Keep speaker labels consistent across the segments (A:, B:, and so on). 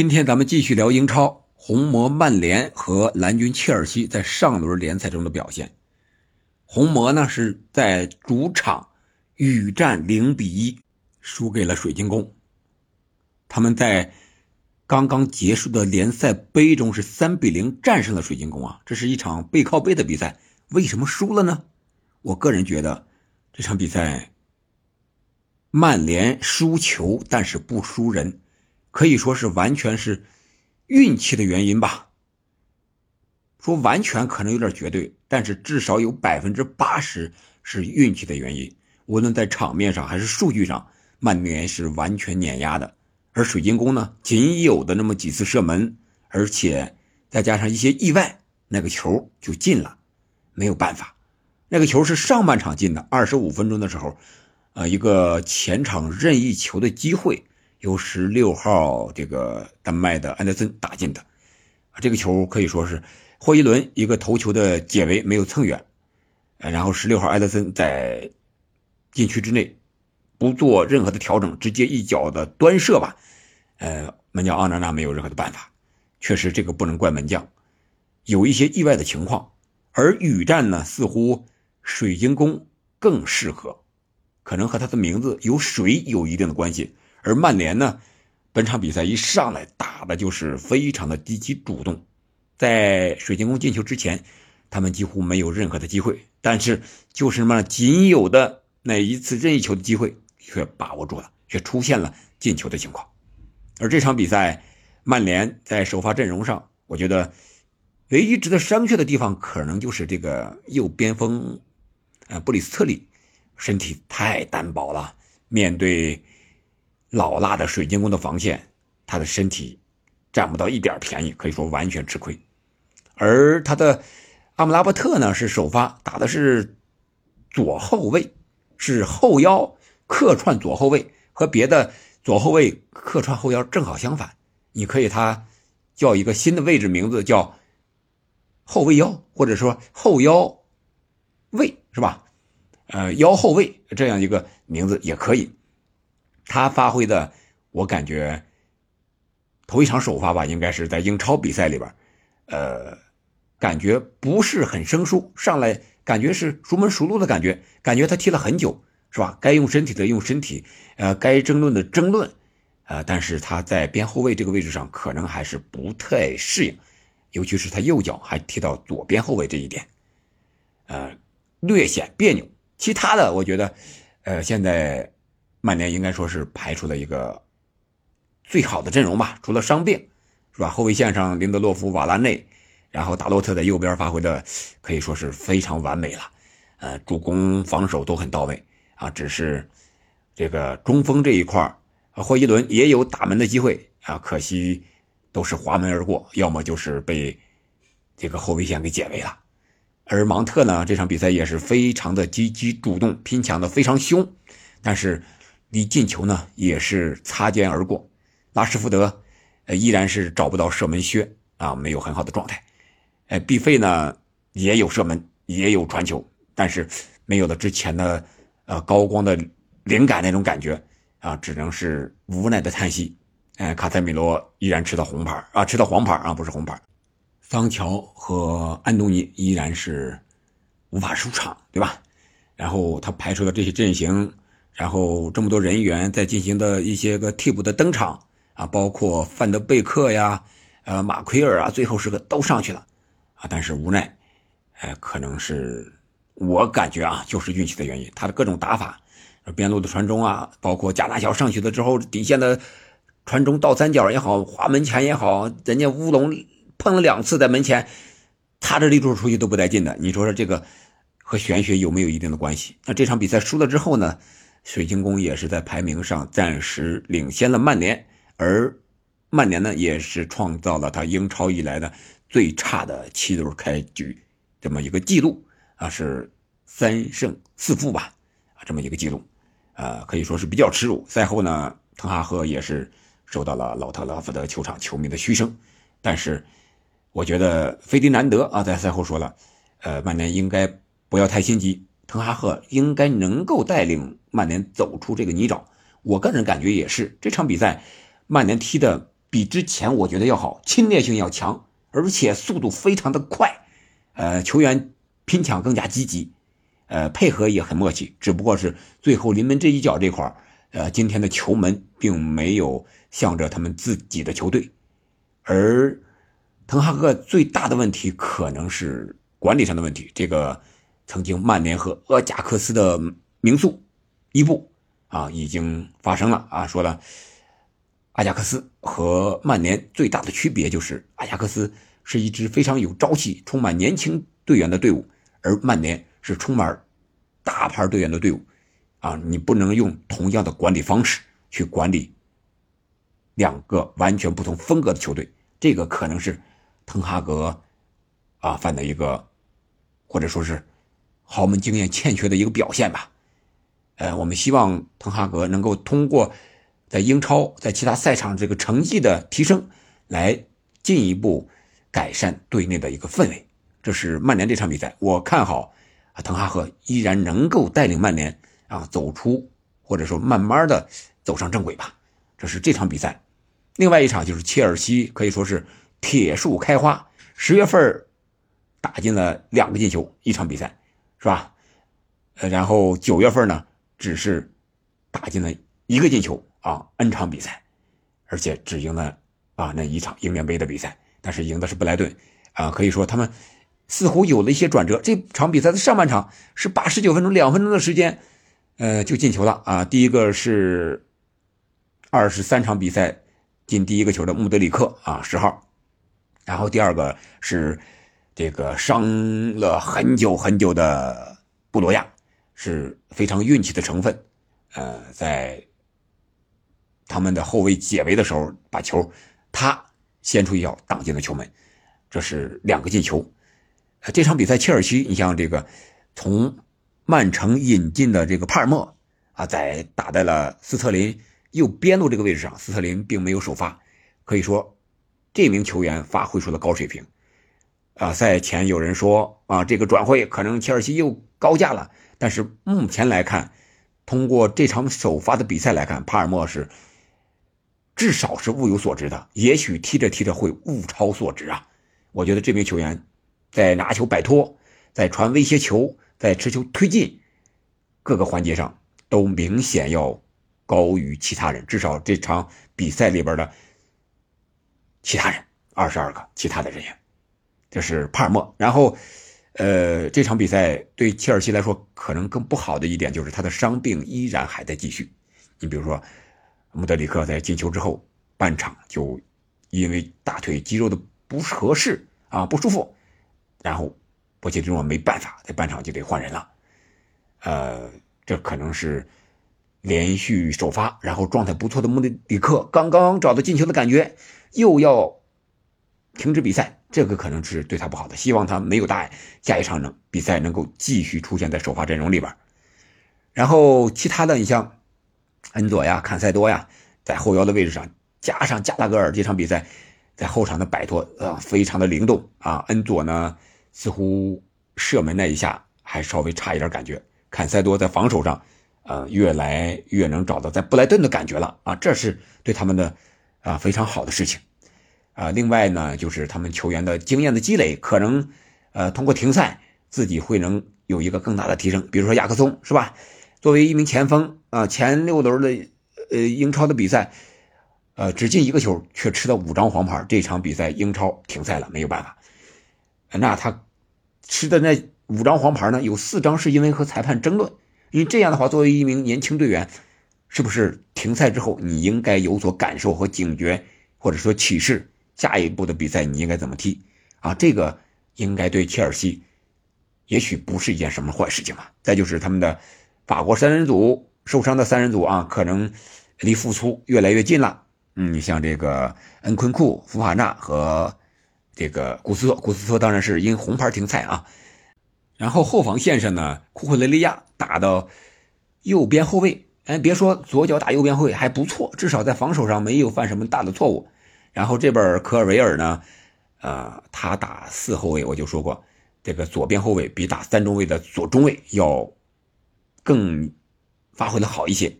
A: 今天咱们继续聊英超，红魔曼联和蓝军切尔西在上轮联赛中的表现。红魔呢是在主场雨战零比一输给了水晶宫。他们在刚刚结束的联赛杯中是三比零战胜了水晶宫啊，这是一场背靠背的比赛。为什么输了呢？我个人觉得这场比赛曼联输球，但是不输人。可以说是完全是运气的原因吧。说完全可能有点绝对，但是至少有百分之八十是运气的原因。无论在场面上还是数据上，曼联是完全碾压的。而水晶宫呢，仅有的那么几次射门，而且再加上一些意外，那个球就进了。没有办法，那个球是上半场进的，二十五分钟的时候，呃，一个前场任意球的机会。由十六号这个丹麦的安德森打进的，这个球可以说是霍伊伦一个头球的解围没有蹭远，然后十六号安德森在禁区之内不做任何的调整，直接一脚的端射吧，呃，门将奥纳纳没有任何的办法，确实这个不能怪门将，有一些意外的情况，而雨战呢，似乎水晶宫更适合，可能和他的名字有水有一定的关系。而曼联呢，本场比赛一上来打的就是非常的积极主动，在水晶宫进球之前，他们几乎没有任何的机会，但是就是那么仅有的那一次任意球的机会却把握住了，却出现了进球的情况。而这场比赛，曼联在首发阵容上，我觉得唯一值得商榷的地方，可能就是这个右边锋，呃，布里斯特里身体太单薄了，面对。老辣的水晶宫的防线，他的身体占不到一点便宜，可以说完全吃亏。而他的阿姆拉伯特呢，是首发打的是左后卫，是后腰客串左后卫，和别的左后卫客串后腰正好相反。你可以他叫一个新的位置名字叫后卫腰，或者说后腰卫是吧？呃，腰后卫这样一个名字也可以。他发挥的，我感觉头一场首发吧，应该是在英超比赛里边，呃，感觉不是很生疏，上来感觉是熟门熟路的感觉，感觉他踢了很久，是吧？该用身体的用身体，呃，该争论的争论，呃，但是他在边后卫这个位置上可能还是不太适应，尤其是他右脚还踢到左边后卫这一点，呃，略显别扭。其他的，我觉得，呃，现在。曼联应该说是排出了一个最好的阵容吧，除了伤病，是吧？后卫线上林德洛夫、瓦拉内，然后达洛特在右边发挥的可以说是非常完美了，呃，助攻、防守都很到位啊。只是这个中锋这一块霍伊伦也有打门的机会啊，可惜都是滑门而过，要么就是被这个后卫线给解围了。而芒特呢，这场比赛也是非常的积极主动，拼抢的非常凶，但是。离进球呢也是擦肩而过，拉什福德，呃依然是找不到射门靴啊，没有很好的状态。呃，毕费呢也有射门，也有传球，但是没有了之前的呃高光的灵感那种感觉啊，只能是无奈的叹息。哎，卡塞米罗依然吃到红牌啊，吃到黄牌啊，不是红牌。桑乔和安东尼依然是无法出场，对吧？然后他排出的这些阵型。然后这么多人员在进行的一些个替补的登场啊，包括范德贝克呀，呃，马奎尔啊，最后时刻都上去了啊，但是无奈，哎，可能是我感觉啊，就是运气的原因。他的各种打法，边路的传中啊，包括贾大小上去了之后底线的传中倒三角也好，滑门前也好，人家乌龙碰了两次在门前，他这力柱出去都不带劲的。你说说这个和玄学有没有一定的关系？那这场比赛输了之后呢？水晶宫也是在排名上暂时领先了曼联，而曼联呢也是创造了他英超以来的最差的七轮开局这么一个记录啊，是三胜四负吧啊，这么一个记录，呃，可以说是比较耻辱。赛后呢，滕哈赫也是受到了老特拉福德球场球迷的嘘声，但是我觉得费迪南德啊在赛后说了，呃，曼联应该不要太心急。滕哈赫应该能够带领曼联走出这个泥沼，我个人感觉也是这场比赛，曼联踢的比之前我觉得要好，侵略性要强，而且速度非常的快，呃，球员拼抢更加积极，呃，配合也很默契。只不过是最后临门这一脚这块呃，今天的球门并没有向着他们自己的球队，而滕哈赫最大的问题可能是管理上的问题。这个曾经曼联和阿贾克斯的名宿伊布啊，已经发生了啊，说了。阿贾克斯和曼联最大的区别就是，阿贾克斯是一支非常有朝气、充满年轻队员的队伍，而曼联是充满大牌队员的队伍。啊，你不能用同样的管理方式去管理两个完全不同风格的球队，这个可能是滕哈格啊犯的一个，或者说是豪门经验欠缺的一个表现吧。呃，我们希望滕哈格能够通过。在英超，在其他赛场这个成绩的提升，来进一步改善队内的一个氛围。这是曼联这场比赛，我看好，滕哈赫依然能够带领曼联啊走出，或者说慢慢的走上正轨吧。这是这场比赛。另外一场就是切尔西，可以说是铁树开花，十月份打进了两个进球，一场比赛是吧？呃，然后九月份呢，只是打进了一个进球。啊，N 场比赛，而且只赢了啊那一场英联杯的比赛，但是赢的是布莱顿，啊，可以说他们似乎有了一些转折。这场比赛的上半场是八十九分钟，两分钟的时间，呃，就进球了啊。第一个是二十三场比赛进第一个球的穆德里克啊，十号，然后第二个是这个伤了很久很久的布罗亚，是非常运气的成分，呃，在。他们的后卫解围的时候，把球他先出一脚挡进了球门，这是两个进球。这场比赛，切尔西，你像这个从曼城引进的这个帕尔默啊，在打在了斯特林右边路这个位置上，斯特林并没有首发，可以说这名球员发挥出了高水平。啊，赛前有人说啊，这个转会可能切尔西又高价了，但是目前来看，通过这场首发的比赛来看，帕尔默是。至少是物有所值的，也许踢着踢着会物超所值啊！我觉得这名球员在拿球摆脱、在传威胁球、在持球推进各个环节上都明显要高于其他人。至少这场比赛里边的其他人二十二个其他的人员，这是帕尔默。然后，呃，这场比赛对切尔西来说可能更不好的一点就是他的伤病依然还在继续。你比如说。穆德里克在进球之后，半场就因为大腿肌肉的不合适啊不舒服，然后波切蒂诺没办法，在半场就得换人了。呃，这可能是连续首发，然后状态不错的穆德里克刚刚找到进球的感觉，又要停止比赛，这个可能是对他不好的。希望他没有大碍，下一场能比赛能够继续出现在首发阵容里边。然后其他的，你像。恩佐呀，坎塞多呀，在后腰的位置上，加上加拉格尔这场比赛，在后场的摆脱啊，非常的灵动啊。恩佐呢，似乎射门那一下还稍微差一点感觉。坎塞多在防守上，呃，越来越能找到在布莱顿的感觉了啊，这是对他们的啊非常好的事情啊。另外呢，就是他们球员的经验的积累，可能呃通过停赛，自己会能有一个更大的提升。比如说亚克松是吧？作为一名前锋啊，前六轮的呃英超的比赛，呃只进一个球，却吃了五张黄牌。这场比赛英超停赛了，没有办法。那他吃的那五张黄牌呢？有四张是因为和裁判争论。因为这样的话，作为一名年轻队员，是不是停赛之后你应该有所感受和警觉，或者说启示下一步的比赛你应该怎么踢啊？这个应该对切尔西也许不是一件什么坏事情吧。再就是他们的。法国三人组受伤的三人组啊，可能离复出越来越近了。嗯，像这个恩昆库、福法纳和这个古斯托，古斯托当然是因红牌停赛啊。然后后防线上呢，库库雷利亚打到右边后卫，哎，别说左脚打右边后卫还不错，至少在防守上没有犯什么大的错误。然后这边科尔维尔呢，呃，他打四后卫，我就说过，这个左边后卫比打三中卫的左中卫要。更发挥的好一些，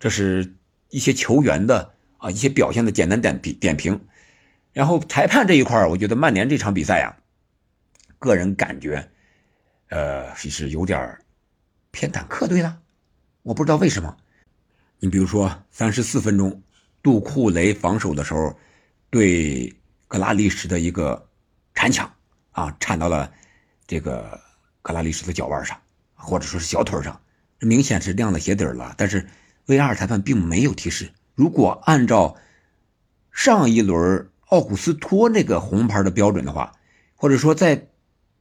A: 这是一些球员的啊，一些表现的简单点评点评。然后裁判这一块我觉得曼联这场比赛呀，个人感觉，呃，是有点偏袒客队了，我不知道为什么。你比如说三十四分钟，杜库雷防守的时候，对格拉利什的一个铲抢啊，铲到了这个格拉利什的脚腕上，或者说是小腿上，明显是亮了鞋底了。但是 VR 裁判并没有提示。如果按照上一轮。奥古斯托那个红牌的标准的话，或者说在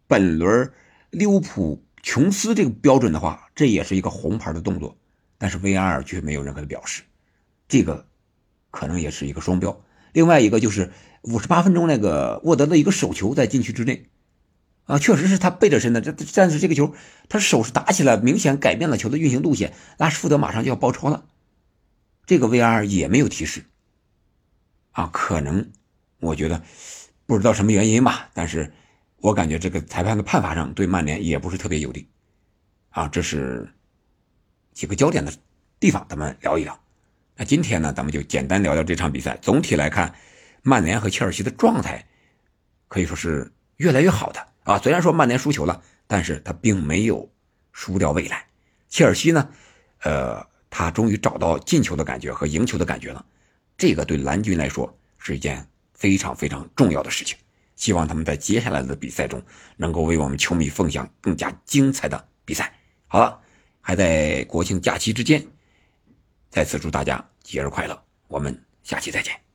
A: 本轮利物浦琼斯这个标准的话，这也是一个红牌的动作，但是 VR 却没有任何的表示，这个可能也是一个双标。另外一个就是五十八分钟那个沃德的一个手球在禁区之内，啊，确实是他背着身的，这但是这个球他手是打起来，明显改变了球的运行路线，拉什福德马上就要包抄了，这个 VR 也没有提示，啊，可能。我觉得不知道什么原因吧，但是我感觉这个裁判的判罚上对曼联也不是特别有利，啊，这是几个焦点的地方，咱们聊一聊。那今天呢，咱们就简单聊聊这场比赛。总体来看，曼联和切尔西的状态可以说是越来越好的啊。虽然说曼联输球了，但是他并没有输掉未来。切尔西呢，呃，他终于找到进球的感觉和赢球的感觉了，这个对蓝军来说是一件。非常非常重要的事情，希望他们在接下来的比赛中能够为我们球迷奉献更加精彩的比赛。好了，还在国庆假期之间，再次祝大家节日快乐，我们下期再见。